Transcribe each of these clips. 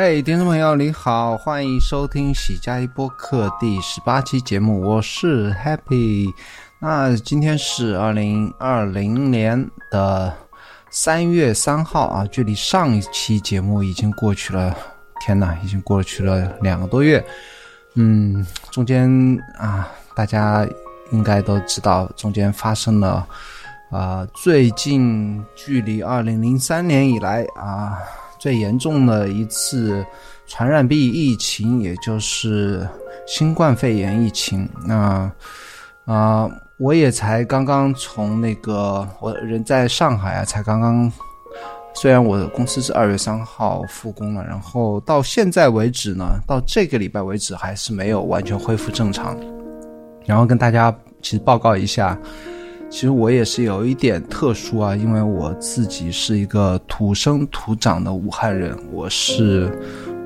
嘿，听众朋友，你好，欢迎收听喜加一播客第十八期节目，我是 Happy。那今天是二零二零年的三月三号啊，距离上一期节目已经过去了，天呐，已经过去了两个多月。嗯，中间啊，大家应该都知道，中间发生了啊，最近距离二零零三年以来啊。最严重的一次传染病疫情，也就是新冠肺炎疫情。那啊，我也才刚刚从那个我人在上海啊，才刚刚。虽然我的公司是二月三号复工了，然后到现在为止呢，到这个礼拜为止还是没有完全恢复正常。然后跟大家其实报告一下。其实我也是有一点特殊啊，因为我自己是一个土生土长的武汉人，我是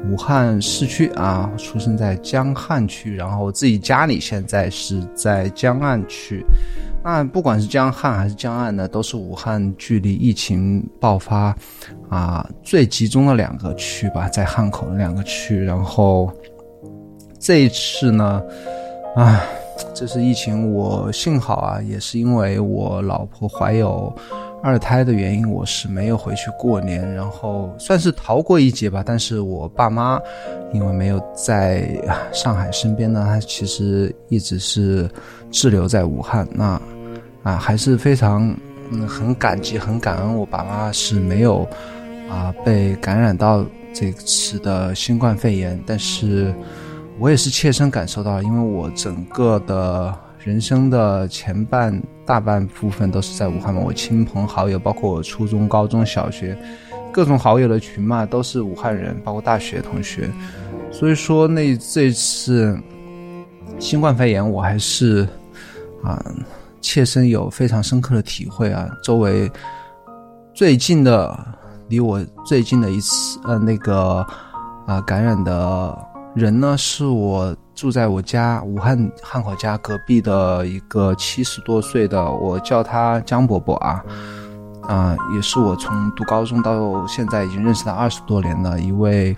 武汉市区啊，出生在江汉区，然后我自己家里现在是在江岸区。那不管是江汉还是江岸呢，都是武汉距离疫情爆发啊最集中的两个区吧，在汉口的两个区。然后这一次呢，唉。这次疫情，我幸好啊，也是因为我老婆怀有二胎的原因，我是没有回去过年，然后算是逃过一劫吧。但是我爸妈因为没有在上海身边呢，他其实一直是滞留在武汉。那啊，还是非常嗯很感激、很感恩我爸妈是没有啊被感染到这次的新冠肺炎，但是。我也是切身感受到，因为我整个的人生的前半大半部分都是在武汉嘛，我亲朋好友，包括我初中、高中小学各种好友的群嘛，都是武汉人，包括大学同学。所以说，那这次新冠肺炎，我还是啊切身有非常深刻的体会啊。周围最近的，离我最近的一次呃那个啊感染的。人呢，是我住在我家武汉汉口家隔壁的一个七十多岁的，我叫他江伯伯啊，啊，也是我从读高中到现在已经认识他二十多年的一位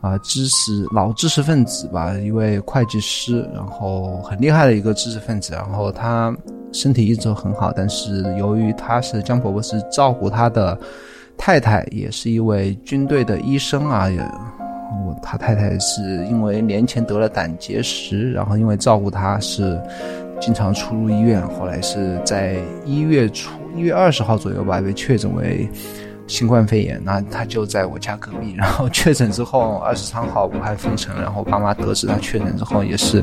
啊知识老知识分子吧，一位会计师，然后很厉害的一个知识分子，然后他身体一直都很好，但是由于他是江伯伯是照顾他的太太，也是一位军队的医生啊，也。我他太太是因为年前得了胆结石，然后因为照顾他是经常出入医院，后来是在一月初一月二十号左右吧被确诊为新冠肺炎，那他就在我家隔壁，然后确诊之后二十三号武汉封城，然后爸妈得知他确诊之后也是，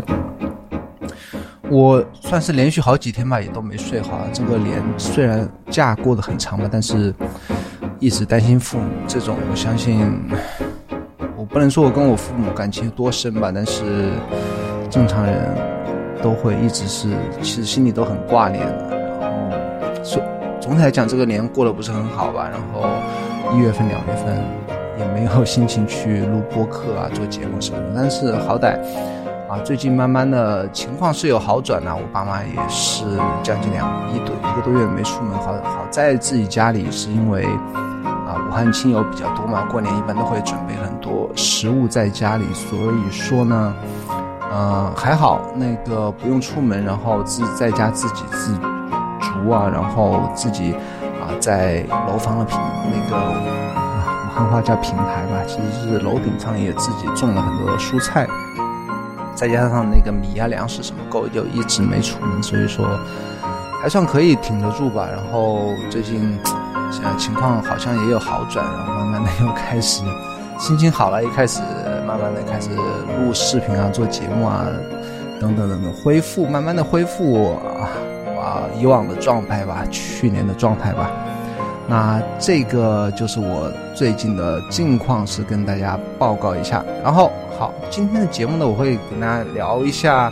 我算是连续好几天吧也都没睡好，这个年虽然假过得很长吧，但是一直担心父母，这种我相信。不能说我跟我父母感情多深吧，但是正常人都会一直是，其实心里都很挂念的。然后说总体来讲，这个年过得不是很好吧。然后一月份、两月份也没有心情去录播客啊、做节目什么的。但是好歹啊，最近慢慢的情况是有好转了。我爸妈也是将近两一多一个多月没出门，好好在自己家里是因为。啊武汉亲友比较多嘛，过年一般都会准备很多食物在家里，所以说呢，呃，还好那个不用出门，然后自在家自给自足啊，然后自己啊在楼房的平那个武汉话叫平台吧，其实是楼顶上也自己种了很多蔬菜，再加上那个米啊粮食什么够，就一直没出门，所以说还算可以挺得住吧。然后最近。现在情况好像也有好转，然后慢慢的又开始心情好了，一开始慢慢的开始录视频啊，做节目啊，等等等等，恢复慢慢的恢复啊以往的状态吧，去年的状态吧。那这个就是我最近的近况，是跟大家报告一下。然后好，今天的节目呢，我会跟大家聊一下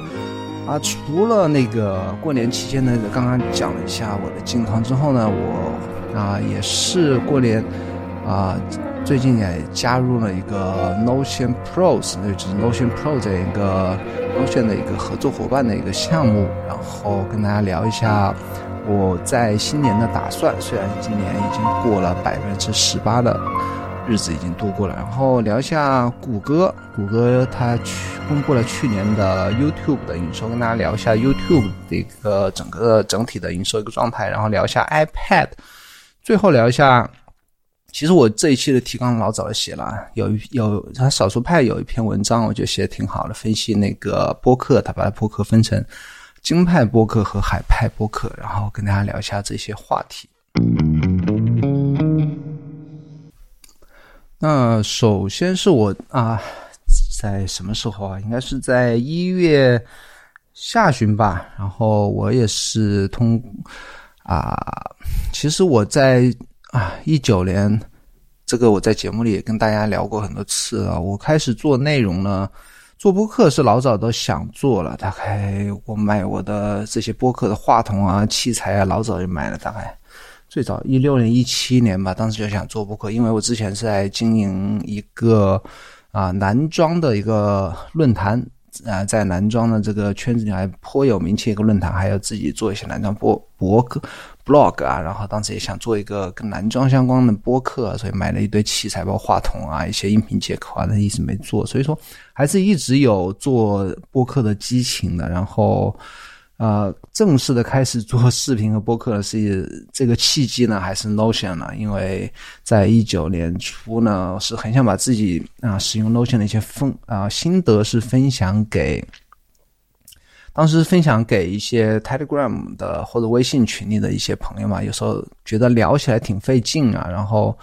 啊，除了那个过年期间呢，刚刚讲了一下我的近况之后呢，我。啊，也是过年，啊，最近也加入了一个 Notion Pros，那就是 Notion Pro 这一个 Notion 的一个合作伙伴的一个项目，然后跟大家聊一下我在新年的打算。虽然今年已经过了百分之十八的日子已经度过了。然后聊一下谷歌，谷歌它去公布了去年的 YouTube 的营收，跟大家聊一下 YouTube 的一个整个整体的营收一个状态，然后聊一下 iPad，最后聊一下。其实我这一期的提纲老早就写了，有有他少数派有一篇文章，我觉得写的挺好的，分析那个播客，他把播客分成京派播客和海派播客，然后跟大家聊一下这些话题。那首先是我啊，在什么时候啊？应该是在一月下旬吧。然后我也是通啊，其实我在。啊，一九年，这个我在节目里也跟大家聊过很多次啊。我开始做内容呢，做播客是老早都想做了。大概我买我的这些播客的话筒啊、器材啊，老早就买了。大概最早一六年、一七年吧，当时就想做播客，因为我之前是在经营一个啊男装的一个论坛啊，在男装的这个圈子里还颇有名气一个论坛，还要自己做一些男装播博客。blog 啊，然后当时也想做一个跟男装相关的播客，所以买了一堆器材，包括话筒啊，一些音频接口啊，但一直没做。所以说，还是一直有做播客的激情的。然后，呃，正式的开始做视频和播客的是这个契机呢，还是 Notion 呢？因为在一九年初呢，是很想把自己啊使用 Notion 的一些分啊心得是分享给。当时分享给一些 Telegram 的或者微信群里的一些朋友嘛，有时候觉得聊起来挺费劲啊，然后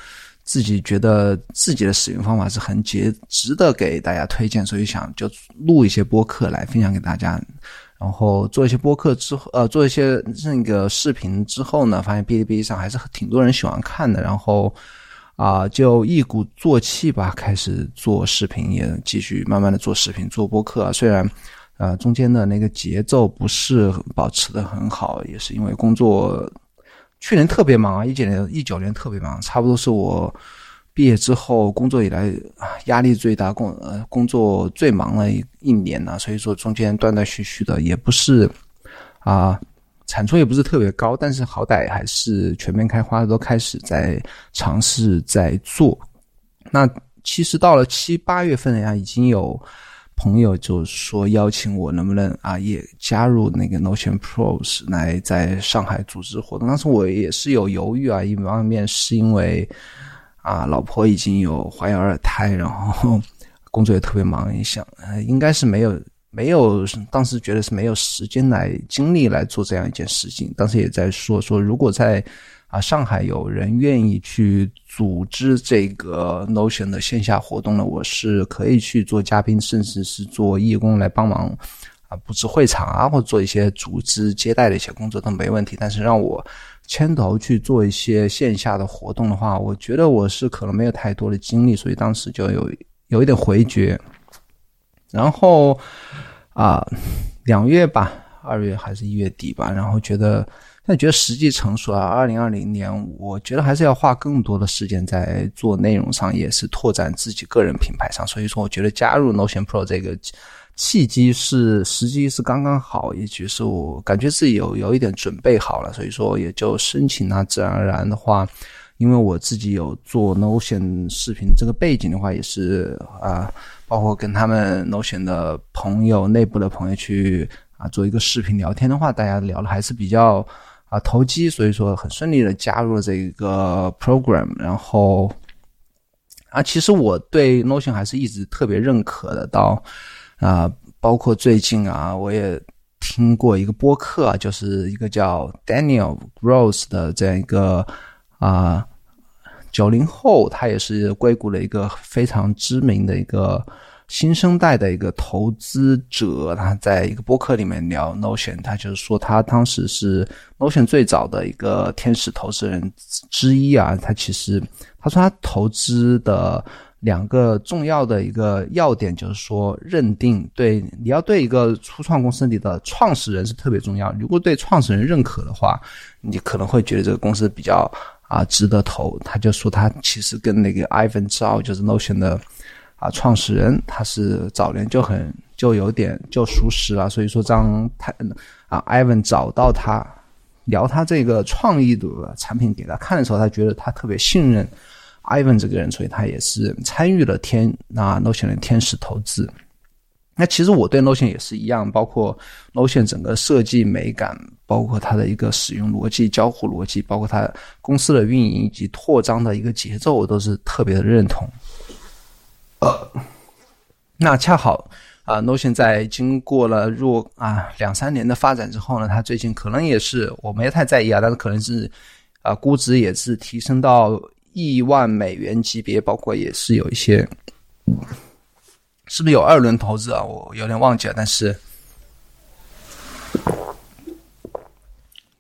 自己觉得自己的使用方法是很值值得给大家推荐，所以想就录一些播客来分享给大家。然后做一些播客之后，呃，做一些那个视频之后呢，发现哔哩哔哩上还是挺多人喜欢看的，然后啊，就一鼓作气吧，开始做视频，也继续慢慢的做视频、做播客。虽然。呃，中间的那个节奏不是保持的很好，也是因为工作，去年特别忙啊，一九年一九年特别忙，差不多是我毕业之后工作以来压力最大、工呃工作最忙的一一年呢。所以说中间断断续续的，也不是啊，产出也不是特别高，但是好歹还是全面开花，都开始在尝试在做。那其实到了七八月份呀，已经有。朋友就说邀请我能不能啊也加入那个 Notion Pros 来在上海组织活动。当时我也是有犹豫啊，一方面是因为啊老婆已经有怀有二胎，然后工作也特别忙，你想应该是没有没有，当时觉得是没有时间来精力来做这样一件事情。当时也在说说如果在。啊，上海有人愿意去组织这个 Notion 的线下活动呢，我是可以去做嘉宾，甚至是做义工来帮忙啊布置会场啊，或者做一些组织接待的一些工作都没问题。但是让我牵头去做一些线下的活动的话，我觉得我是可能没有太多的精力，所以当时就有有一点回绝。然后啊，两月吧，二月还是一月底吧，然后觉得。那觉得时机成熟了，二零二零年，我觉得还是要花更多的时间在做内容上，也是拓展自己个人品牌上。所以说，我觉得加入 Notion Pro 这个契机是时机是刚刚好，也就是我感觉自己有有一点准备好了，所以说也就申请了。自然而然的话，因为我自己有做 Notion 视频这个背景的话，也是啊，包括跟他们 Notion 的朋友、内部的朋友去啊做一个视频聊天的话，大家聊的还是比较。啊，投机，所以说很顺利的加入了这个 program，然后啊，其实我对 Notion 还是一直特别认可的。到啊，包括最近啊，我也听过一个播客啊，就是一个叫 Daniel Gross 的这样一个啊九零后，他也是硅谷的一个非常知名的一个。新生代的一个投资者，他在一个播客里面聊 Notion，他就是说他当时是 Notion 最早的一个天使投资人之一啊。他其实他说他投资的两个重要的一个要点就是说，认定对你要对一个初创公司里的创始人是特别重要。如果对创始人认可的话，你可能会觉得这个公司比较啊值得投。他就说他其实跟那个 Ivan Zhao 就是 Notion 的。啊，创始人他是早年就很就有点就熟识了，所以说当他啊，Ivan 找到他聊他这个创意的产品给他看的时候，他觉得他特别信任 Ivan 这个人，所以他也是参与了天那 Notion 的天使投资。那其实我对 Notion 也是一样，包括 Notion 整个设计美感，包括它的一个使用逻辑、交互逻辑，包括它公司的运营以及扩张的一个节奏，我都是特别的认同。呃，那恰好啊，Notion 在经过了若啊两三年的发展之后呢，它最近可能也是我没太在意啊，但是可能是啊估值也是提升到亿万美元级别，包括也是有一些。是不是有二轮投资啊？我有点忘记了，但是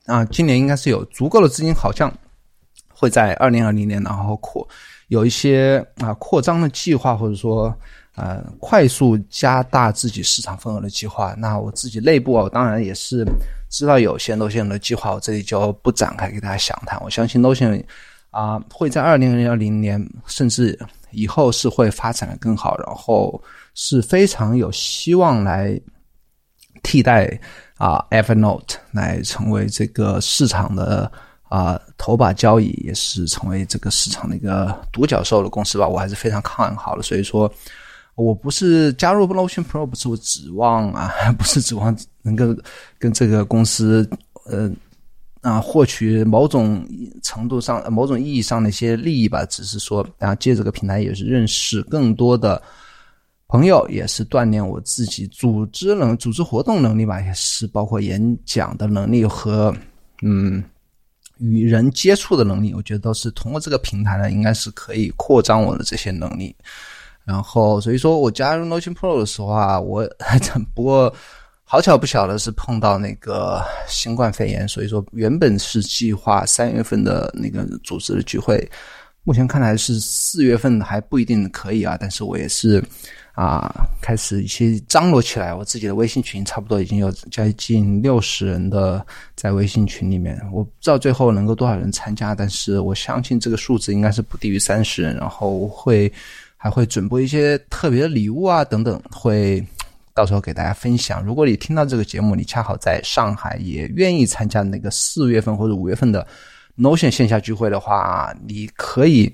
啊，今年应该是有足够的资金，好像会在二零二零年，然后扩有一些啊扩张的计划，或者说呃快速加大自己市场份额的计划。那我自己内部啊，当然也是知道有些 Notion 的计划，我这里就不展开给大家详谈。我相信路线啊会在二零二零年，甚至以后是会发展的更好，然后。是非常有希望来替代啊，Evernote 来成为这个市场的啊头把交椅，也是成为这个市场的一个独角兽的公司吧。我还是非常看好的。所以说，我不是加入 Notion Pro，不是我指望啊，不是指望能够跟这个公司呃啊获取某种程度上、某种意义上的一些利益吧。只是说啊，借这个平台也是认识更多的。朋友也是锻炼我自己组织能组织活动能力吧，也是包括演讲的能力和嗯与人接触的能力，我觉得都是通过这个平台呢，应该是可以扩张我的这些能力。然后所以说我加入 Notion Pro 的时候啊，我 不过好巧不巧的是碰到那个新冠肺炎，所以说原本是计划三月份的那个组织的聚会，目前看来是四月份还不一定可以啊，但是我也是。啊，开始一些张罗起来。我自己的微信群差不多已经有将近六十人的在微信群里面，我不知道最后能够多少人参加，但是我相信这个数字应该是不低于三十人。然后会还会准备一些特别的礼物啊等等，会到时候给大家分享。如果你听到这个节目，你恰好在上海，也愿意参加那个四月份或者五月份的 Notion 线下聚会的话，你可以。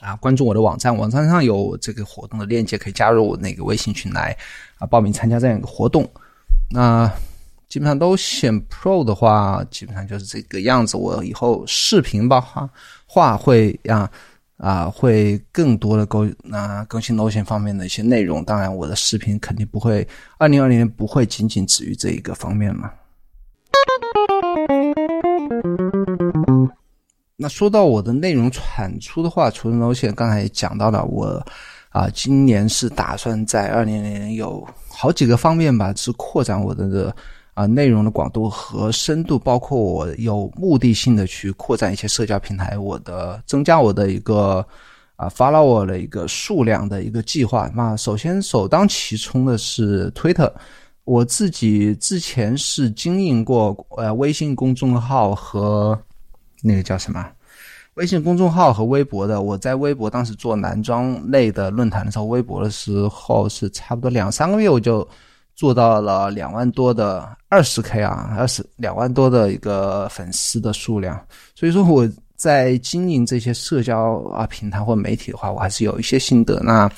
啊，关注我的网站，网站上有这个活动的链接，可以加入我那个微信群来啊报名参加这样一个活动。那基本上都选 Pro 的话，基本上就是这个样子。我以后视频吧话话会啊啊会更多的更啊更新 Notion 方面的一些内容。当然，我的视频肯定不会，二零二零年不会仅仅止于这一个方面嘛。那说到我的内容产出的话，除了路线刚才也讲到了，我啊，今年是打算在二零年有好几个方面吧，是扩展我的啊内容的广度和深度，包括我有目的性的去扩展一些社交平台，我的增加我的一个啊 follower 的一个数量的一个计划。那首先首当其冲的是 Twitter，我自己之前是经营过呃微信公众号和。那个叫什么？微信公众号和微博的。我在微博当时做男装类的论坛的时候，微博的时候是差不多两三个月，我就做到了两万多的二十 K 啊，二十两万多的一个粉丝的数量。所以说我在经营这些社交啊平台或媒体的话，我还是有一些心得。那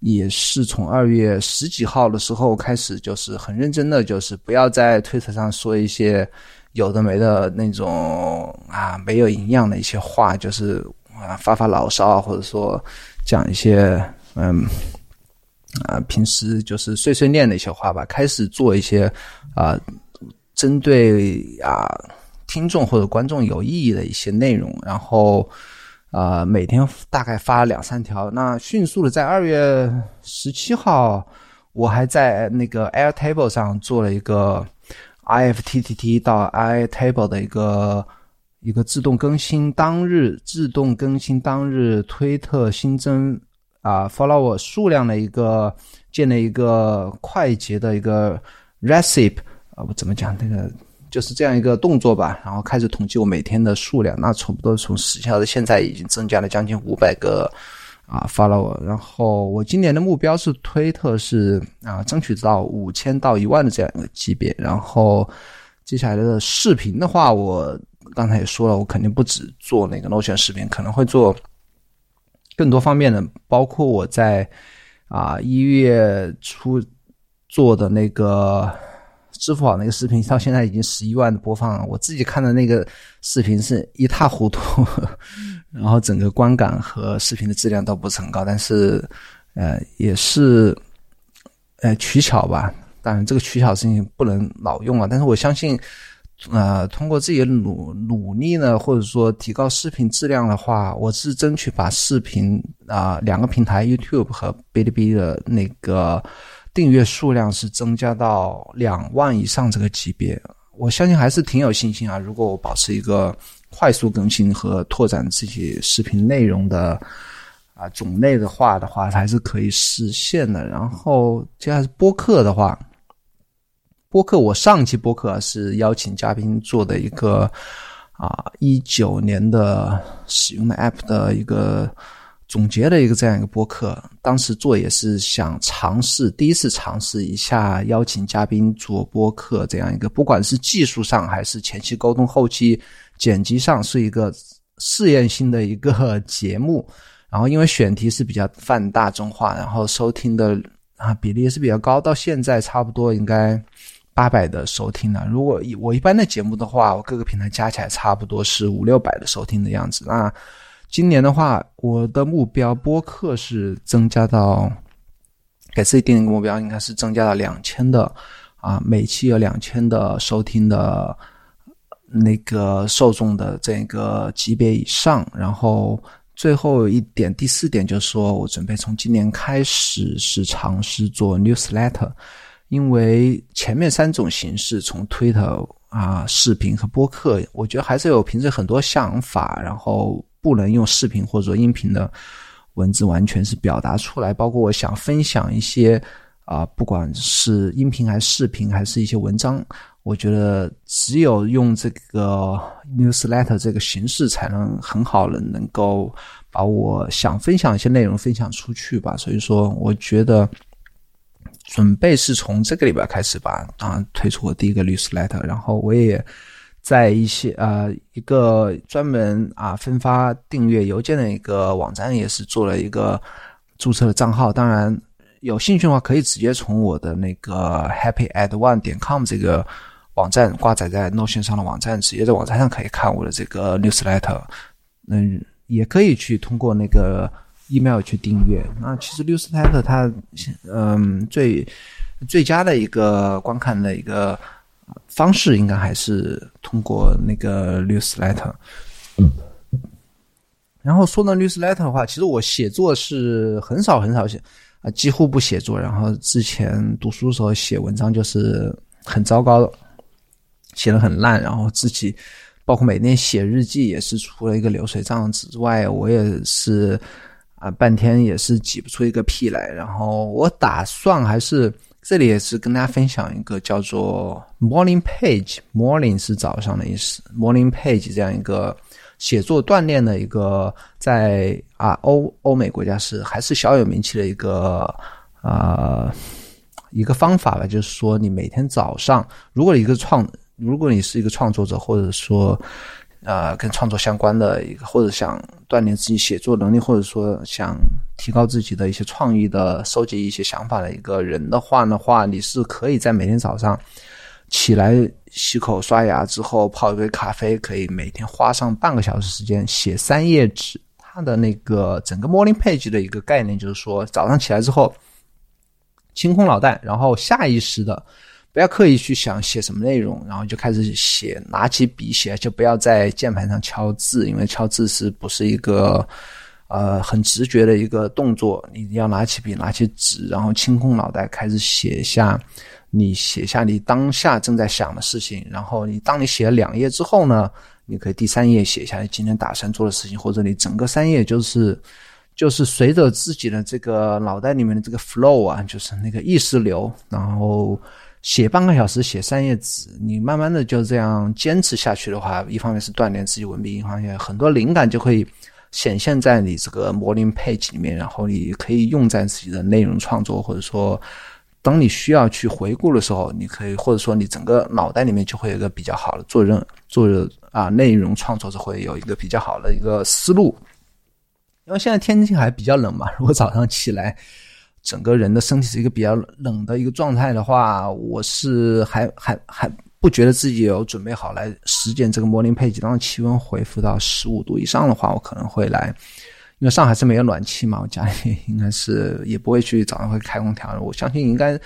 也是从二月十几号的时候开始，就是很认真的，就是不要在推特上说一些。有的没的那种啊，没有营养的一些话，就是啊发发牢骚啊，或者说讲一些嗯啊平时就是碎碎念的一些话吧。开始做一些啊针对啊听众或者观众有意义的一些内容，然后啊每天大概发两三条。那迅速的在二月十七号，我还在那个 Airtable 上做了一个。ifttt 到 itable 的一个一个自动更新当日自动更新当日推特新增啊 follower 数量的一个建了一个快捷的一个 recipe 啊我怎么讲那个就是这样一个动作吧，然后开始统计我每天的数量，那差不多从十小时现在已经增加了将近五百个。啊，follow，然后我今年的目标是推特是啊，争取到五千到一万的这样一个级别。然后接下来的视频的话，我刚才也说了，我肯定不止做那个 Notion 视频，可能会做更多方面的，包括我在啊一月初做的那个支付宝那个视频，到现在已经十一万的播放了。我自己看的那个视频是一塌糊涂，然后整个观感和视频的质量都不是很高，但是呃也是呃取巧吧。当然这个取巧事情不能老用啊，但是我相信。呃，通过自己的努努力呢，或者说提高视频质量的话，我是争取把视频啊两个平台 YouTube 和哔哩哔哩的那个订阅数量是增加到两万以上这个级别。我相信还是挺有信心啊。如果我保持一个快速更新和拓展自己视频内容的啊种类的话的话，还是可以实现的。然后接下来是播客的话。播客，我上期播客是邀请嘉宾做的一个啊一九年的使用的 App 的一个总结的一个这样一个播客。当时做也是想尝试第一次尝试一下邀请嘉宾做播客这样一个，不管是技术上还是前期沟通、后期剪辑上，是一个试验性的一个节目。然后因为选题是比较泛大众化，然后收听的啊比例也是比较高，到现在差不多应该。八百的收听呢？如果我一般的节目的话，我各个平台加起来差不多是五六百的收听的样子。那今年的话，我的目标播客是增加到给自己定一个目标，应该是增加到两千的啊，每期有两千的收听的那个受众的这个级别以上。然后最后一点，第四点就是说我准备从今年开始是尝试做 newsletter。因为前面三种形式，从推特啊、视频和播客，我觉得还是有平时很多想法，然后不能用视频或者音频的文字完全是表达出来。包括我想分享一些啊，不管是音频还是视频，还是一些文章，我觉得只有用这个 newsletter 这个形式，才能很好的能够把我想分享一些内容分享出去吧。所以说，我觉得。准备是从这个礼拜开始吧，啊，推出我第一个 newsletter，然后我也在一些呃一个专门啊分发订阅邮件的一个网站也是做了一个注册的账号。当然，有兴趣的话可以直接从我的那个 happy at one 点 com 这个网站挂载在 Notion 上的网站，直接在网站上可以看我的这个 newsletter。嗯，也可以去通过那个。Email 去订阅，那其实 newsletter 它，嗯，最最佳的一个观看的一个方式，应该还是通过那个 newsletter。嗯。然后说到 newsletter 的话，其实我写作是很少很少写啊，几乎不写作。然后之前读书的时候写文章就是很糟糕的，写的很烂。然后自己包括每天写日记也是除了一个流水账之外，我也是。啊，半天也是挤不出一个屁来。然后我打算还是这里也是跟大家分享一个叫做 Morning Page，Morning 是早上的意思，Morning Page 这样一个写作锻炼的一个在啊欧欧美国家是还是小有名气的一个啊一个方法吧。就是说，你每天早上，如果一个创，如果你是一个创作者，或者说。呃，跟创作相关的一个，或者想锻炼自己写作能力，或者说想提高自己的一些创意的，收集一些想法的一个人的话的话，你是可以在每天早上起来洗口刷牙之后泡一杯咖啡，可以每天花上半个小时时间写三页纸。它的那个整个 morning page 的一个概念就是说，早上起来之后清空脑袋，然后下意识的。不要刻意去想写什么内容，然后就开始写，拿起笔写，就不要在键盘上敲字，因为敲字是不是一个呃很直觉的一个动作？你要拿起笔，拿起纸，然后清空脑袋，开始写下你写下你当下正在想的事情。然后你当你写了两页之后呢，你可以第三页写下你今天打算做的事情，或者你整个三页就是就是随着自己的这个脑袋里面的这个 flow 啊，就是那个意识流，然后。写半个小时，写三页纸，你慢慢的就这样坚持下去的话，一方面是锻炼自己文笔，一方面很多灵感就会显现在你这个 morning page 里面，然后你可以用在自己的内容创作，或者说，当你需要去回顾的时候，你可以或者说你整个脑袋里面就会有一个比较好的做任做啊内容创作者会有一个比较好的一个思路。因为现在天气还比较冷嘛，如果早上起来，整个人的身体是一个比较冷的一个状态的话，我是还还还不觉得自己有准备好来实践这个模拟配置。当气温恢复到十五度以上的话，我可能会来，因为上海是没有暖气嘛，我家里应该是也不会去早上会开空调的。我相信应该。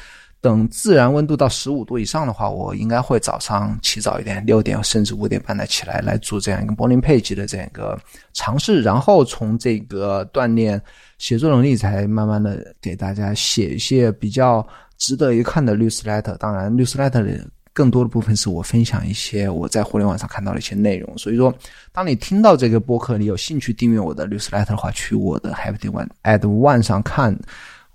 等自然温度到十五度以上的话，我应该会早上起早一点，六点甚至五点半的起来来做这样一个 morning page 的这样一个尝试，然后从这个锻炼写作能力，才慢慢的给大家写一些比较值得一看的 newsletter。当然，newsletter 的更多的部分是我分享一些我在互联网上看到的一些内容。所以说，当你听到这个播客，你有兴趣订阅我的 newsletter 的话，去我的 Happy One at One 上看。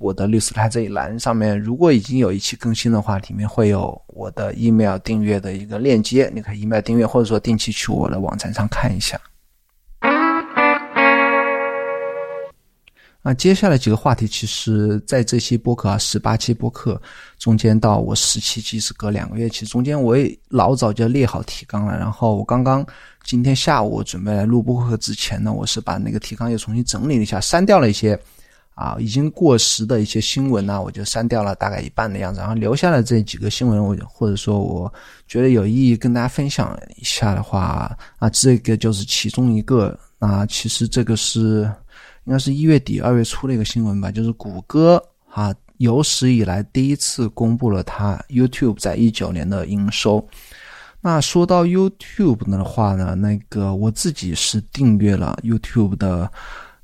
我的律师台这一栏上面，如果已经有一期更新的话，里面会有我的 email 订阅的一个链接，你可以 email 订阅，或者说定期去我的网站上看一下。那接下来几个话题，其实在这期播客啊，十八期播客中间到我十七期是隔两个月，其实中间我也老早就列好提纲了，然后我刚刚今天下午准备来录播客之前呢，我是把那个提纲又重新整理了一下，删掉了一些。啊，已经过时的一些新闻呢，我就删掉了大概一半的样子，然后留下了这几个新闻，我或者说我觉得有意义跟大家分享一下的话，啊，这个就是其中一个。啊，其实这个是应该是一月底二月初的一个新闻吧，就是谷歌啊有史以来第一次公布了它 YouTube 在一九年的营收。那说到 YouTube 的话呢，那个我自己是订阅了 YouTube 的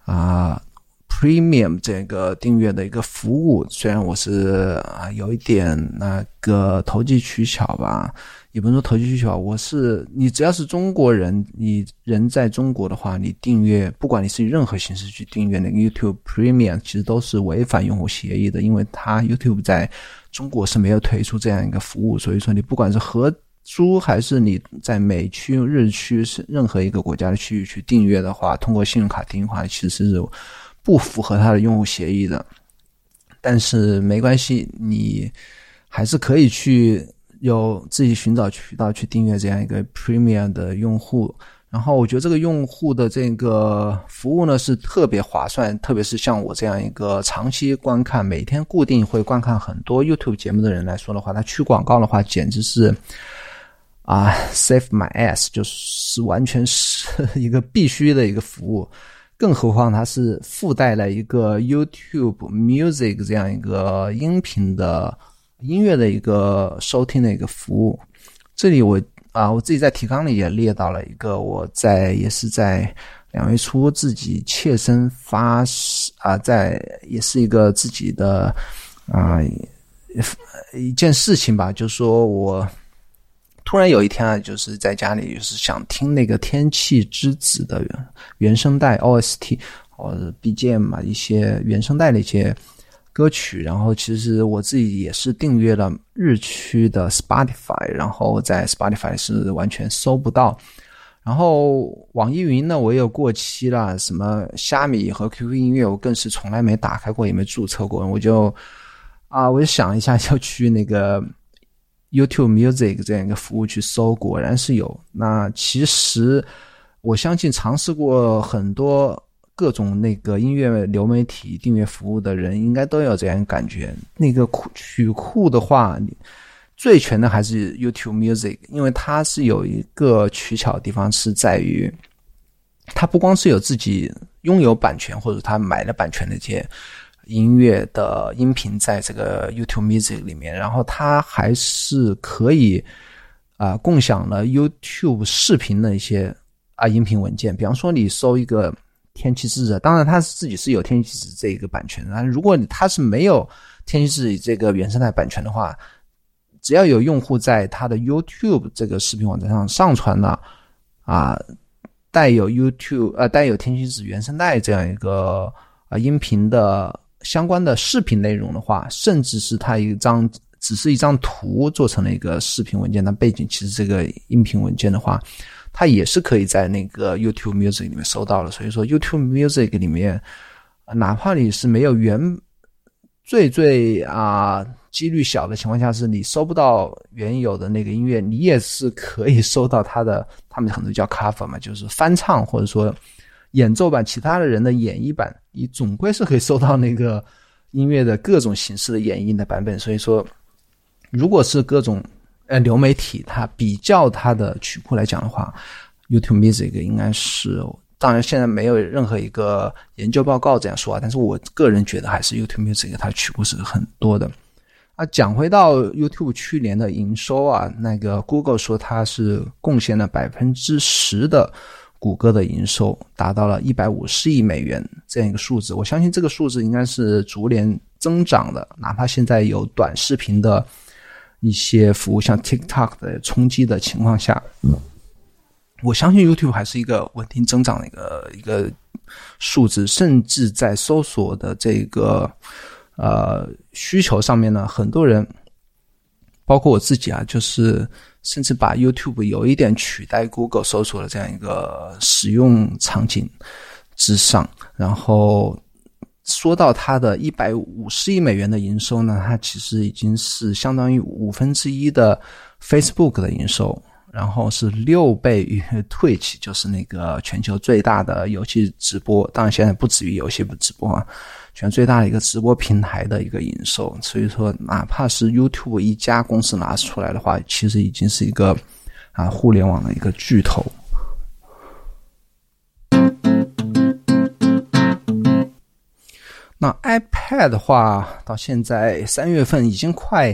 啊。Premium 这个订阅的一个服务，虽然我是啊有一点那个投机取巧吧，也不能说投机取巧，我是你只要是中国人，你人在中国的话，你订阅，不管你是以任何形式去订阅那个 YouTube Premium，其实都是违反用户协议的，因为它 YouTube 在中国是没有推出这样一个服务，所以说你不管是合租还是你在美区、日区是任何一个国家的区域去订阅的话，通过信用卡订阅的话，其实是。不符合它的用户协议的，但是没关系，你还是可以去有自己寻找渠道去订阅这样一个 Premium 的用户。然后我觉得这个用户的这个服务呢是特别划算，特别是像我这样一个长期观看、每天固定会观看很多 YouTube 节目的人来说的话，它去广告的话简直是啊 save my ass，就是完全是一个必须的一个服务。更何况它是附带了一个 YouTube Music 这样一个音频的音乐的一个收听的一个服务。这里我啊，我自己在提纲里也列到了一个，我在也是在两月初自己切身发啊，在也是一个自己的啊一件事情吧，就说我。突然有一天啊，就是在家里，就是想听那个《天气之子》的原声带 OST 或者 BGM 嘛，一些原声带的一些歌曲。然后其实我自己也是订阅了日区的 Spotify，然后在 Spotify 是完全搜不到。然后网易云呢，我也有过期了。什么虾米和 QQ 音乐，我更是从来没打开过，也没注册过。我就啊，我就想一下要去那个。YouTube Music 这样一个服务去搜，果然是有。那其实我相信尝试过很多各种那个音乐流媒体订阅服务的人，应该都有这样感觉。那个库曲库的话，最全的还是 YouTube Music，因为它是有一个取巧的地方，是在于它不光是有自己拥有版权，或者他买了版权的这些。音乐的音频在这个 YouTube Music 里面，然后它还是可以啊共享了 YouTube 视频的一些啊音频文件。比方说，你搜一个天气之子，当然它自己是有天气之子这一个版权的。如果它是没有天气之子这个原生态版权的话，只要有用户在他的 YouTube 这个视频网站上上传了啊带有 YouTube 呃带有天气之子原声带这样一个啊音频的。相关的视频内容的话，甚至是它一张只是一张图做成了一个视频文件，那背景其实这个音频文件的话，它也是可以在那个 YouTube Music 里面搜到的。所以说 YouTube Music 里面，哪怕你是没有原最最啊几率小的情况下，是你搜不到原有的那个音乐，你也是可以搜到他的，他们很多叫 cover 嘛，就是翻唱或者说演奏版，其他的人的演绎版，你总归是可以收到那个音乐的各种形式的演绎的版本。所以说，如果是各种呃流媒体，它比较它的曲库来讲的话，YouTube Music 应该是。当然，现在没有任何一个研究报告这样说啊，但是我个人觉得还是 YouTube Music 它曲库是很多的。啊，讲回到 YouTube 去年的营收啊，那个 Google 说它是贡献了百分之十的谷歌的营收，达到了一百五十亿美元这样一个数字。我相信这个数字应该是逐年增长的，哪怕现在有短视频的一些服务，像 TikTok 的冲击的情况下。我相信 YouTube 还是一个稳定增长的一个一个数字，甚至在搜索的这个呃需求上面呢，很多人，包括我自己啊，就是甚至把 YouTube 有一点取代 Google 搜索的这样一个使用场景之上。然后说到它的一百五十亿美元的营收呢，它其实已经是相当于五分之一的 Facebook 的营收。然后是六倍于 Twitch，就是那个全球最大的游戏直播，当然现在不止于游戏直播啊，全最大的一个直播平台的一个营收。所以说，哪怕是 YouTube 一家公司拿出来的话，其实已经是一个啊互联网的一个巨头。那 iPad 的话，到现在三月份已经快。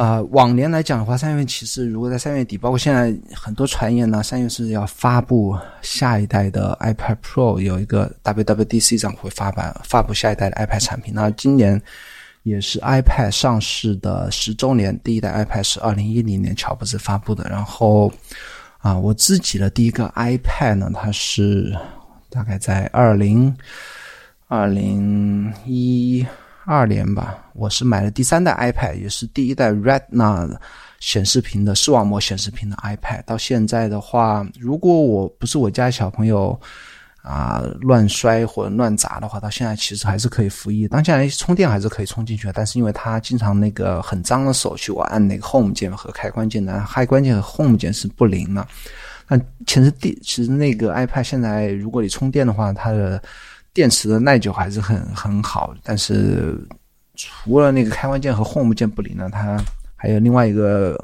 啊，往年来讲的话，三月其实如果在三月底，包括现在很多传言呢，三月是要发布下一代的 iPad Pro，有一个 WWDC 上会发版发布下一代的 iPad 产品。那今年也是 iPad 上市的十周年，第一代 iPad 是二零一零年乔布斯发布的。然后啊，我自己的第一个 iPad 呢，它是大概在二零二零一。二年吧，我是买了第三代 iPad，也是第一代 Retina 显示屏的视网膜显示屏的 iPad。到现在的话，如果我不是我家小朋友啊乱摔或者乱砸的话，到现在其实还是可以服役。当下充电还是可以充进去的，但是因为它经常那个很脏的手去我按那个 Home 键和开关键的，开关键和 Home 键是不灵的。那其实第其实那个 iPad 现在如果你充电的话，它的电池的耐久还是很很好，但是除了那个开关键和 Home 键不灵呢，它还有另外一个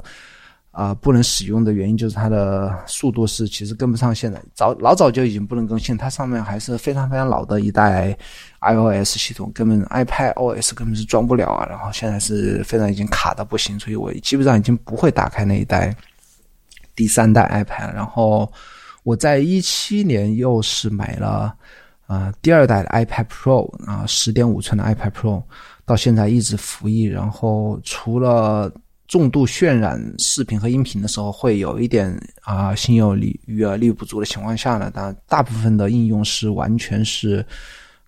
啊不能使用的原因，就是它的速度是其实跟不上现在早老早就已经不能更新，它上面还是非常非常老的一代 iOS 系统，根本 iPad OS 根本是装不了啊。然后现在是非常已经卡的不行，所以我基本上已经不会打开那一代第三代 iPad。然后我在一七年又是买了。啊，第二代的 iPad Pro 啊，十点五寸的 iPad Pro 到现在一直服役。然后除了重度渲染视频和音频的时候会有一点啊心有余而力不足的情况下呢，但大部分的应用是完全是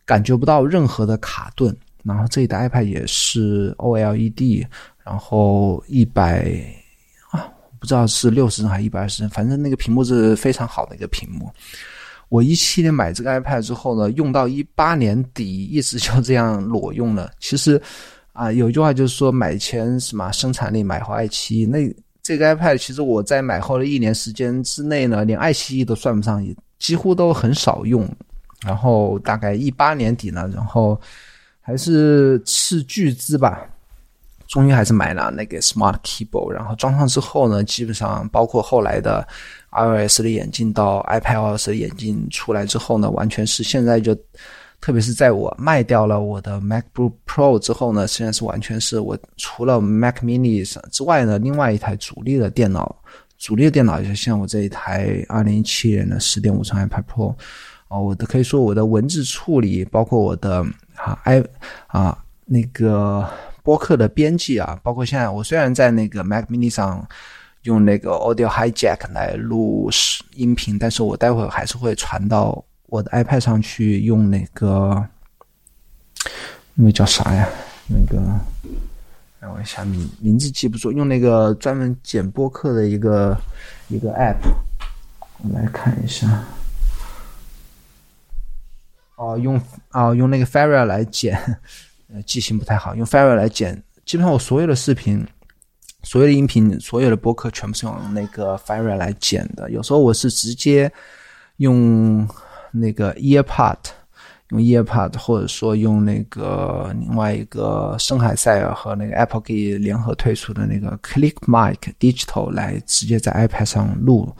感觉不到任何的卡顿。然后这一代 iPad 也是 OLED，然后一百啊，不知道是六十帧还是一百二十帧，反正那个屏幕是非常好的一个屏幕。我一七年买这个 iPad 之后呢，用到一八年底，一直就这样裸用了。其实，啊，有一句话就是说，买前什么生产力，买后爱奇艺。那这个 iPad 其实我在买后的一年时间之内呢，连爱奇艺都算不上，也几乎都很少用。然后大概一八年底呢，然后还是斥巨资吧，终于还是买了那个 Smart Keyboard。然后装上之后呢，基本上包括后来的。iOS 的眼镜到 iPadOS 的眼镜出来之后呢，完全是现在就，特别是在我卖掉了我的 MacBook Pro 之后呢，现在是完全是我除了 Mac Mini 之外呢，另外一台主力的电脑，主力的电脑就像我这一台2017年的10.5寸 iPad Pro，哦，我的可以说我的文字处理，包括我的啊 i 啊那个播客的编辑啊，包括现在我虽然在那个 Mac Mini 上。用那个 Audio Hijack 来录音频，但是我待会还是会传到我的 iPad 上去，用那个那个叫啥呀？那个，让我一下名名字记不住，用那个专门剪播客的一个一个 App，我来看一下。哦，用哦用那个 f a r r a 来剪呃记性不太好，用 Fire 来剪，基本上我所有的视频、所有的音频、所有的播客全部是用那个 Fire 来剪的。有时候我是直接用那个 EarPod。用 EarPod，或者说用那个另外一个深海塞尔和那个 Apple 可以联合推出的那个 Click Mic Digital 来直接在 iPad 上录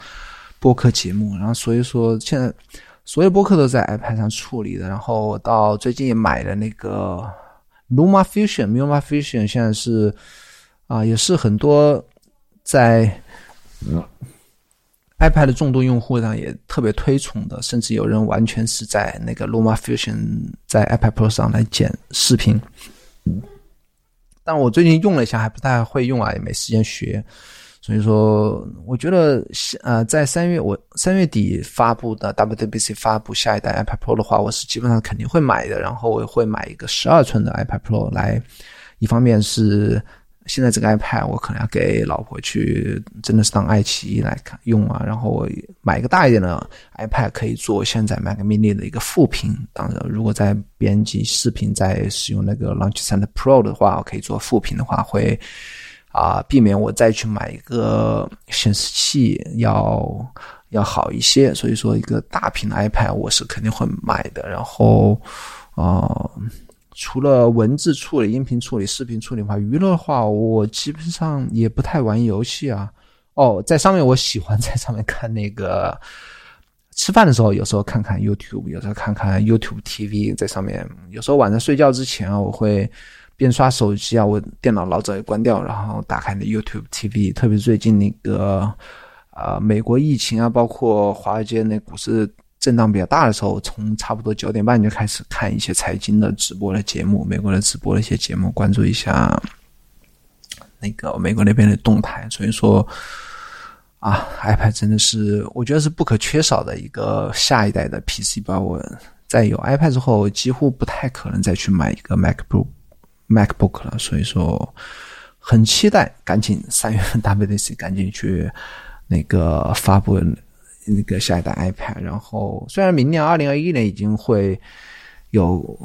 播客节目。然后所以说现在所有播客都在 iPad 上处理的。然后到最近买的那个 Luma Fusion，Luma Fusion 现在是啊，也是很多在。iPad 的众多用户上也特别推崇的，甚至有人完全是在那个 Luma Fusion 在 iPad Pro 上来剪视频。但我最近用了一下，还不太会用啊，也没时间学。所以说，我觉得呃，在三月我三月底发布的 WWDC 发布下一代 iPad Pro 的话，我是基本上肯定会买的。然后我会买一个十二寸的 iPad Pro 来，一方面是。现在这个 iPad 我可能要给老婆去，真的是当爱奇艺来看用啊。然后我买一个大一点的 iPad，可以做现在 Mac Mini 的一个副屏。当然，如果在编辑视频在使用那个 Launch 3的 Pro 的话，我可以做副屏的话，会啊避免我再去买一个显示器要要好一些。所以说，一个大屏的 iPad 我是肯定会买的。然后啊。除了文字处理、音频处理、视频处理的话，娱乐的话，我基本上也不太玩游戏啊。哦，在上面我喜欢在上面看那个，吃饭的时候有时候看看 YouTube，有时候看看 YouTube TV，在上面有时候晚上睡觉之前啊，我会边刷手机啊，我电脑老早也关掉，然后打开那 YouTube TV。特别最近那个，呃，美国疫情啊，包括华尔街那股市。震荡比较大的时候，从差不多九点半就开始看一些财经的直播的节目，美国的直播的一些节目，关注一下那个美国那边的动态。所以说，啊，iPad 真的是我觉得是不可缺少的一个下一代的 PC 吧。我在有 iPad 之后，几乎不太可能再去买一个 MacBook MacBook 了。所以说，很期待，赶紧三月份 WDC 赶紧去那个发布。那个下一代 iPad，然后虽然明年二零二一年已经会有，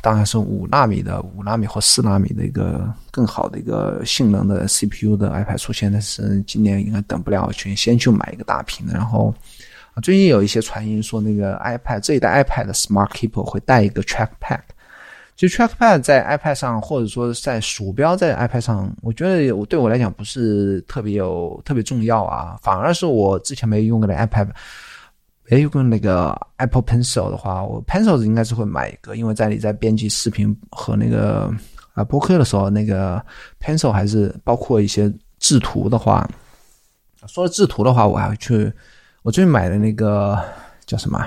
当然是五纳米的、五纳米或四纳米的一个更好的一个性能的 CPU 的 iPad 出现，但是今年应该等不了，去先去买一个大屏的。然后最近有一些传言说，那个 iPad 这一代 iPad 的 Smart Keyboard 会带一个 Trackpad。就 Trackpad 在 iPad 上，或者说在鼠标在 iPad 上，我觉得我对我来讲不是特别有特别重要啊。反而是我之前没用过的 iPad，没用过那个 Apple Pencil 的话，我 Pencil 应该是会买一个，因为在你在编辑视频和那个啊播客的时候，那个 Pencil 还是包括一些制图的话，说制图的话，我还去我最近买的那个叫什么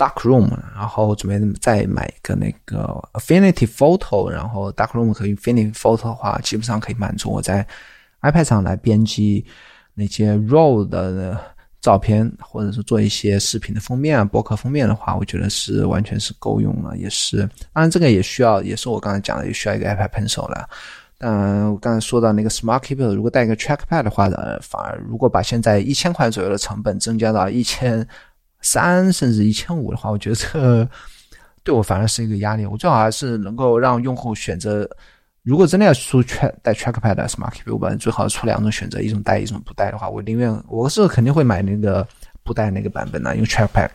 ？Darkroom，然后准备再买一个那个 Affinity Photo，然后 Darkroom 和 Affinity Photo 的话，基本上可以满足我在 iPad 上来编辑那些 RAW 的照片，或者是做一些视频的封面啊、博客封面的话，我觉得是完全是够用了。也是，当然这个也需要，也是我刚才讲的，也需要一个 iPad Pencil 了。但我刚才说到那个 Smart Keyboard，如果带一个 Trackpad 的话，呃，反而如果把现在一千块左右的成本增加到一千。三甚至一千五的话，我觉得这 对我反而是一个压力。我最好还是能够让用户选择，如果真的要出带 Trackpad 的 Smart Keyboard，最好出两种选择，一种带，一种不带的话，我宁愿我是肯定会买那个不带那个版本的，因为 Trackpad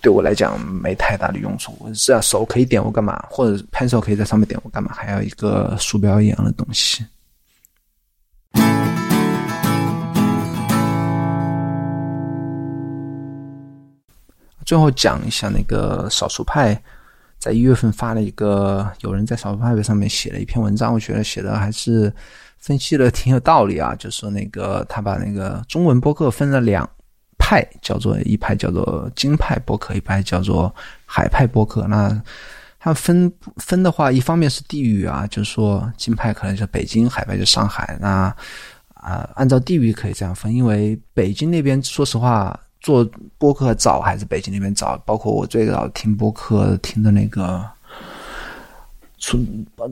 对我来讲没太大的用处。我只要手可以点我干嘛，或者 Pencil 可以在上面点我干嘛，还要一个鼠标一样的东西。最后讲一下那个少数派，在一月份发了一个，有人在少数派上面写了一篇文章，我觉得写的还是分析的挺有道理啊。就说那个他把那个中文播客分了两派，叫做一派叫做京派播客，一派叫做海派播客。那他分分的话，一方面是地域啊，就是说京派可能是北京，海派就上海。那啊，按照地域可以这样分，因为北京那边说实话。做播客早还是北京那边早？包括我最早听播客听的那个，从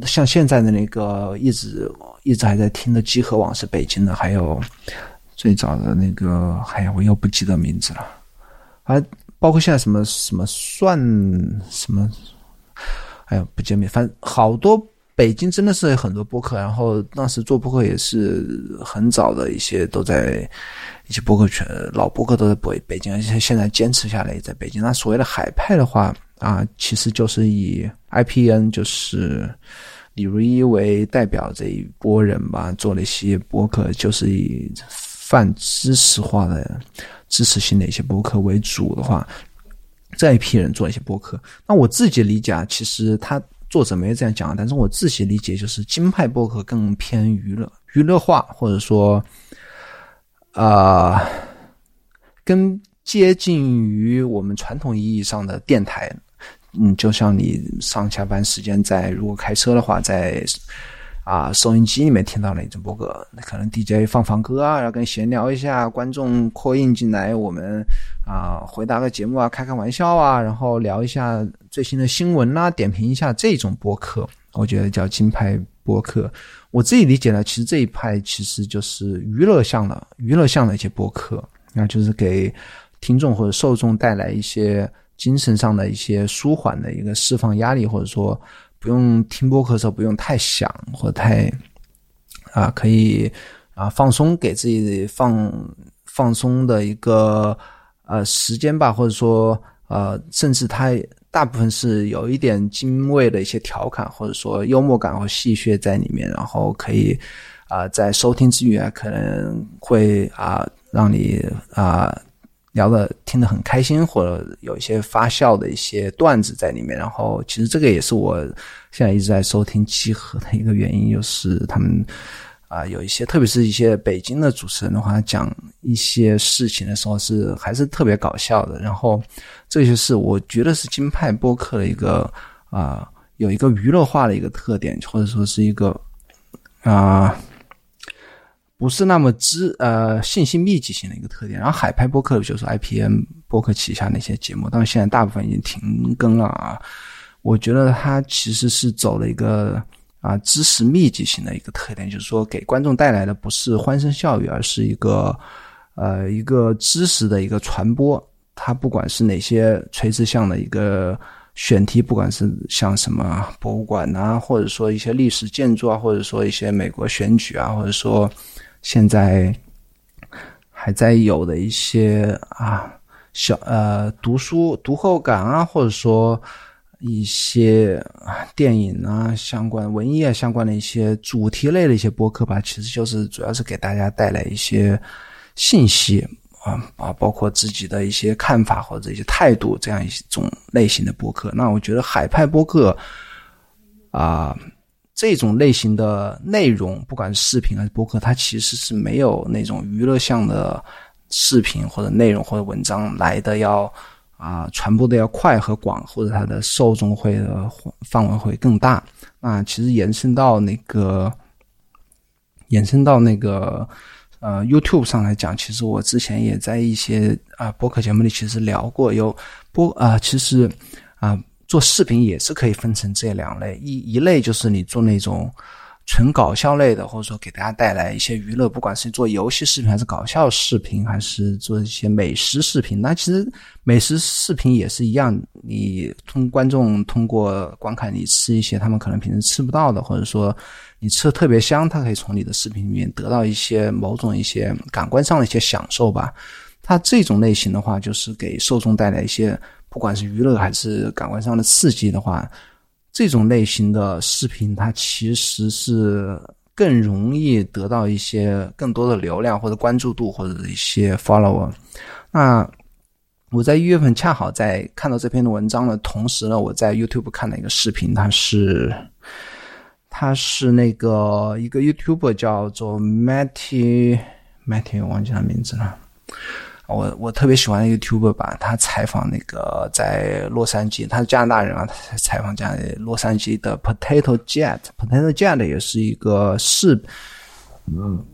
像现在的那个一直一直还在听的集合网是北京的，还有最早的那个，哎呀，我又不记得名字了。还，包括现在什么什么算什么，哎呀不见面，反正好多北京真的是很多播客，然后当时做播客也是很早的一些都在一些博客圈老博客都在北北京，而且现在坚持下来也在北京。那所谓的海派的话啊，其实就是以 IPN 就是李如一为代表这一波人吧，做了一些博客，就是以泛知识化的。知识性的一些博客为主的话，这一批人做一些博客。那我自己理解啊，其实他作者没有这样讲，但是我自己理解就是金派博客更偏娱乐、娱乐化，或者说，啊，更接近于我们传统意义上的电台。嗯，就像你上下班时间在如果开车的话，在。啊，收音机里面听到了一种播客，那可能 DJ 放放歌啊，然后跟闲聊一下，观众扩印进来，我们啊回答个节目啊，开开玩笑啊，然后聊一下最新的新闻啊，点评一下这种播客，我觉得叫金牌播客。我自己理解呢，其实这一派其实就是娱乐向的，娱乐向的一些播客，那就是给听众或者受众带来一些精神上的一些舒缓的一个释放压力，或者说。不用听播客的时候不用太想或太啊，可以啊放松，给自己放放松的一个呃时间吧，或者说呃，甚至它大部分是有一点精卫的一些调侃，或者说幽默感或戏谑在里面，然后可以啊在收听之余啊，可能会啊让你啊。聊的听得很开心，或者有一些发笑的一些段子在里面。然后，其实这个也是我现在一直在收听集合的一个原因，就是他们啊有一些，特别是一些北京的主持人的话，讲一些事情的时候是还是特别搞笑的。然后，这些是我觉得是金派播客的一个啊有一个娱乐化的一个特点，或者说是一个啊。不是那么知呃信息密集型的一个特点，然后海派播客就是 IPN 播客旗下那些节目，但是现在大部分已经停更了啊。我觉得它其实是走了一个啊知识密集型的一个特点，就是说给观众带来的不是欢声笑语，而是一个呃一个知识的一个传播。它不管是哪些垂直向的一个选题，不管是像什么博物馆啊，或者说一些历史建筑啊，或者说一些美国选举啊，或者说。现在还在有的一些啊小呃读书读后感啊，或者说一些啊电影啊相关文艺啊相关的一些主题类的一些播客吧，其实就是主要是给大家带来一些信息啊啊，包括自己的一些看法或者一些态度这样一种类型的播客。那我觉得海派播客啊。这种类型的内容，不管是视频还是播客，它其实是没有那种娱乐向的视频或者内容或者文章来的要啊传播的要快和广，或者它的受众会的范围会更大。那其实延伸到那个延伸到那个呃 YouTube 上来讲，其实我之前也在一些啊播客节目里其实聊过，有播啊其实啊。做视频也是可以分成这两类，一一类就是你做那种纯搞笑类的，或者说给大家带来一些娱乐，不管是做游戏视频还是搞笑视频，还是做一些美食视频。那其实美食视频也是一样，你通观众通过观看你吃一些他们可能平时吃不到的，或者说你吃的特别香，他可以从你的视频里面得到一些某种一些感官上的一些享受吧。它这种类型的话，就是给受众带来一些。不管是娱乐还是感官上的刺激的话，这种类型的视频，它其实是更容易得到一些更多的流量或者关注度或者一些 follower。那我在一月份恰好在看到这篇文章的同时呢，我在 YouTube 看了一个视频，它是它是那个一个 YouTuber 叫做 Matty Matty，我忘记他名字了。我我特别喜欢一个 YouTuber 吧，他采访那个在洛杉矶，他是加拿大人啊，他采访加洛杉矶的 Potato Jet，Potato Jet 也是一个视，嗯，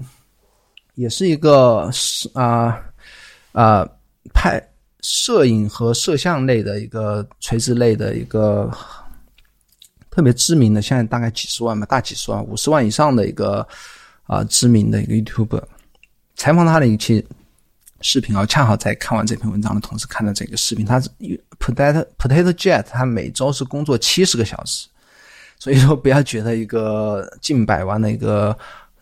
也是一个是啊啊拍摄影和摄像类的一个垂直类的一个特别知名的，现在大概几十万吧，大几十万，五十万以上的一个啊知名的一个 YouTuber，采访他的一期。视频啊，恰好在看完这篇文章的同时看到这个视频，他 Potato Potato Jet 他每周是工作七十个小时，所以说不要觉得一个近百万的一个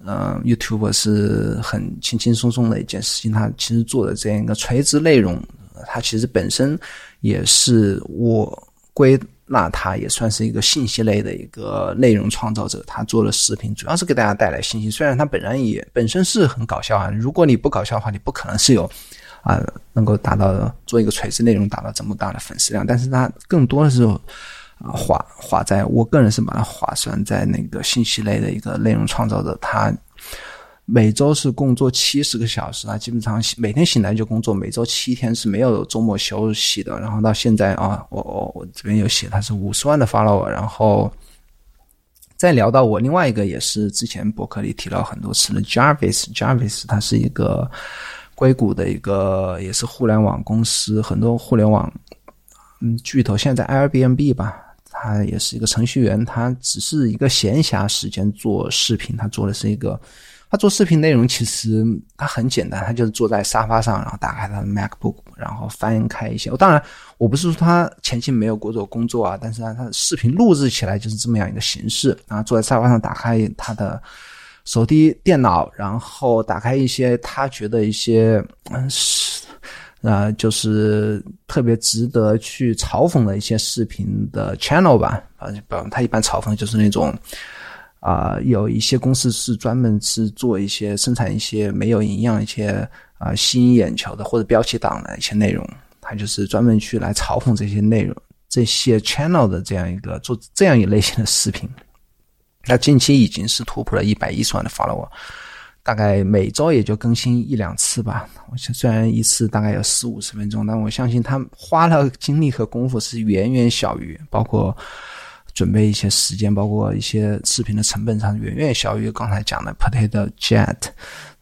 嗯 YouTube 是很轻轻松松的一件事情，他其实做的这样一个垂直内容，它其实本身也是我归。那他也算是一个信息类的一个内容创造者，他做了视频，主要是给大家带来信息。虽然他本人也本身是很搞笑啊，如果你不搞笑的话，你不可能是有啊能够达到做一个垂直内容达到这么大的粉丝量。但是他更多的是啊划划在我个人是把它划算在那个信息类的一个内容创造者，他。每周是工作七十个小时啊，基本上每天醒来就工作，每周七天是没有周末休息的。然后到现在啊，我我我这边有写他是五十万的 follower。然后再聊到我另外一个也是之前博客里提到很多次的 Jarvis，Jarvis 它是一个硅谷的一个也是互联网公司，很多互联网嗯巨头现在在 Airbnb 吧，他也是一个程序员，他只是一个闲暇时间做视频，他做的是一个。他做视频内容其实他很简单，他就是坐在沙发上，然后打开他的 MacBook，然后翻开一些。当然，我不是说他前期没有过做工作啊，但是呢，他的视频录制起来就是这么样一个形式。然后坐在沙发上，打开他的手提电脑，然后打开一些他觉得一些嗯是啊，就是特别值得去嘲讽的一些视频的 channel 吧。啊，他一般嘲讽就是那种。啊，有一些公司是专门是做一些生产一些没有营养、一些啊吸引眼球的或者标题党的一些内容，他就是专门去来嘲讽这些内容、这些 channel 的这样一个做这样一类型的视频。那近期已经是突破了一百一十万的 follow，大概每周也就更新一两次吧。我虽然一次大概有四五十分钟，但我相信他花了精力和功夫是远远小于包括。准备一些时间，包括一些视频的成本上远远小于刚才讲的 Potato Jet，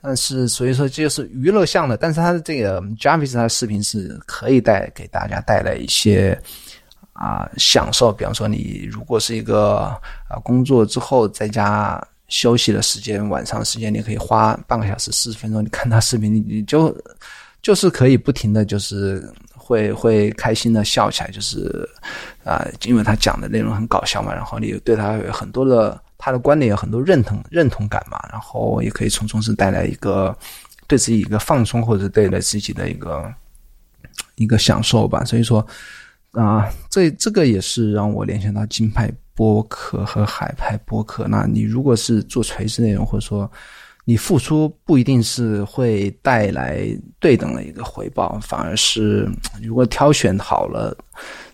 但是所以说这就是娱乐向的，但是它的这个 Jarvis 它的视频是可以带给大家带来一些啊享受，比方说你如果是一个啊工作之后在家休息的时间，晚上时间你可以花半个小时四十分钟，你看他视频，你你就就是可以不停的就是。会会开心的笑起来，就是啊，因为他讲的内容很搞笑嘛，然后你对他有很多的他的观点有很多认同认同感嘛，然后也可以从中是带来一个对自己一个放松，或者对了自己的一个一个享受吧。所以说啊，这这个也是让我联想到金牌播客和海派播客。那你如果是做垂直内容，或者说。你付出不一定是会带来对等的一个回报，反而是如果挑选好了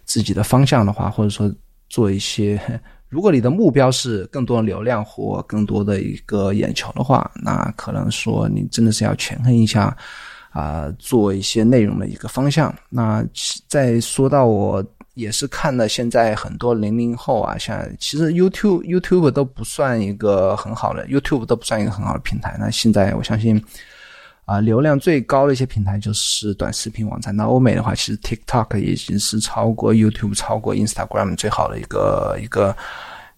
自己的方向的话，或者说做一些，如果你的目标是更多的流量或更多的一个眼球的话，那可能说你真的是要权衡一下啊，做一些内容的一个方向。那再说到我。也是看了现在很多零零后啊，像其实 YouTube YouTube 都不算一个很好的 YouTube 都不算一个很好的平台。那现在我相信啊，流量最高的一些平台就是短视频网站。那欧美的话，其实 TikTok 已经是超过 YouTube、超过 Instagram 最好的一个一个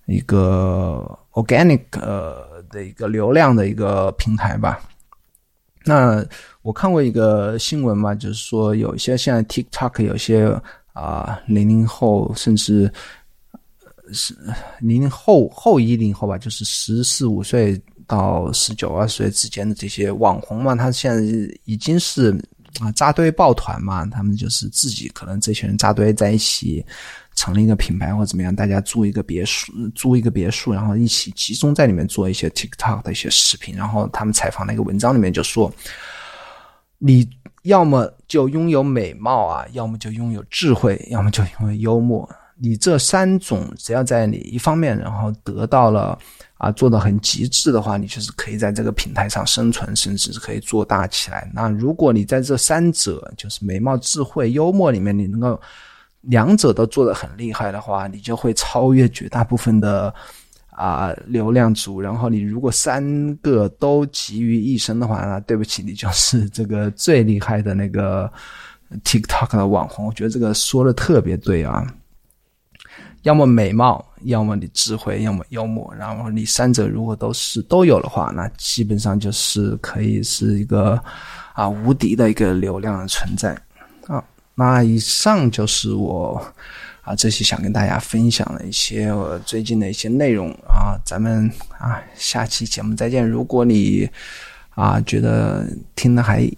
一个 organic 呃的一个流量的一个平台吧。那我看过一个新闻嘛，就是说有一些现在 TikTok 有些。啊，零零后甚至是零零后后一零后吧，就是十四五岁到十九二十岁之间的这些网红嘛，他现在已经是啊扎堆抱团嘛，他们就是自己可能这些人扎堆在一起，成立一个品牌或怎么样，大家租一个别墅，租一个别墅，然后一起集中在里面做一些 TikTok 的一些视频，然后他们采访那个文章里面就说，你。要么就拥有美貌啊，要么就拥有智慧，要么就拥有幽默。你这三种只要在你一方面，然后得到了啊，做的很极致的话，你就是可以在这个平台上生存，甚至是可以做大起来。那如果你在这三者，就是美貌、智慧、幽默里面，你能够两者都做得很厉害的话，你就会超越绝大部分的。啊，流量组，然后你如果三个都集于一身的话，那对不起，你就是这个最厉害的那个 TikTok 的网红。我觉得这个说的特别对啊，要么美貌，要么你智慧，要么幽默，然后你三者如果都是都有的话，那基本上就是可以是一个啊无敌的一个流量的存在啊。那以上就是我啊这些想跟大家分享的一些我最近的一些内容啊。咱们啊下期节目再见。如果你啊觉得听的还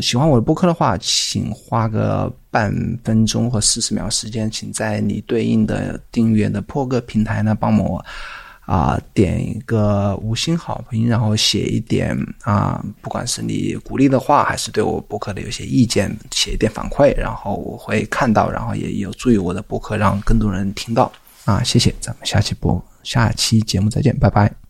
喜欢我的播客的话，请花个半分钟或四十秒时间，请在你对应的订阅的破个平台呢，帮我啊点一个五星好评，然后写一点啊，不管是你鼓励的话，还是对我博客的有些意见，写一点反馈，然后我会看到，然后也有助于我的博客让更多人听到啊，谢谢，咱们下期播下期节目再见，拜拜。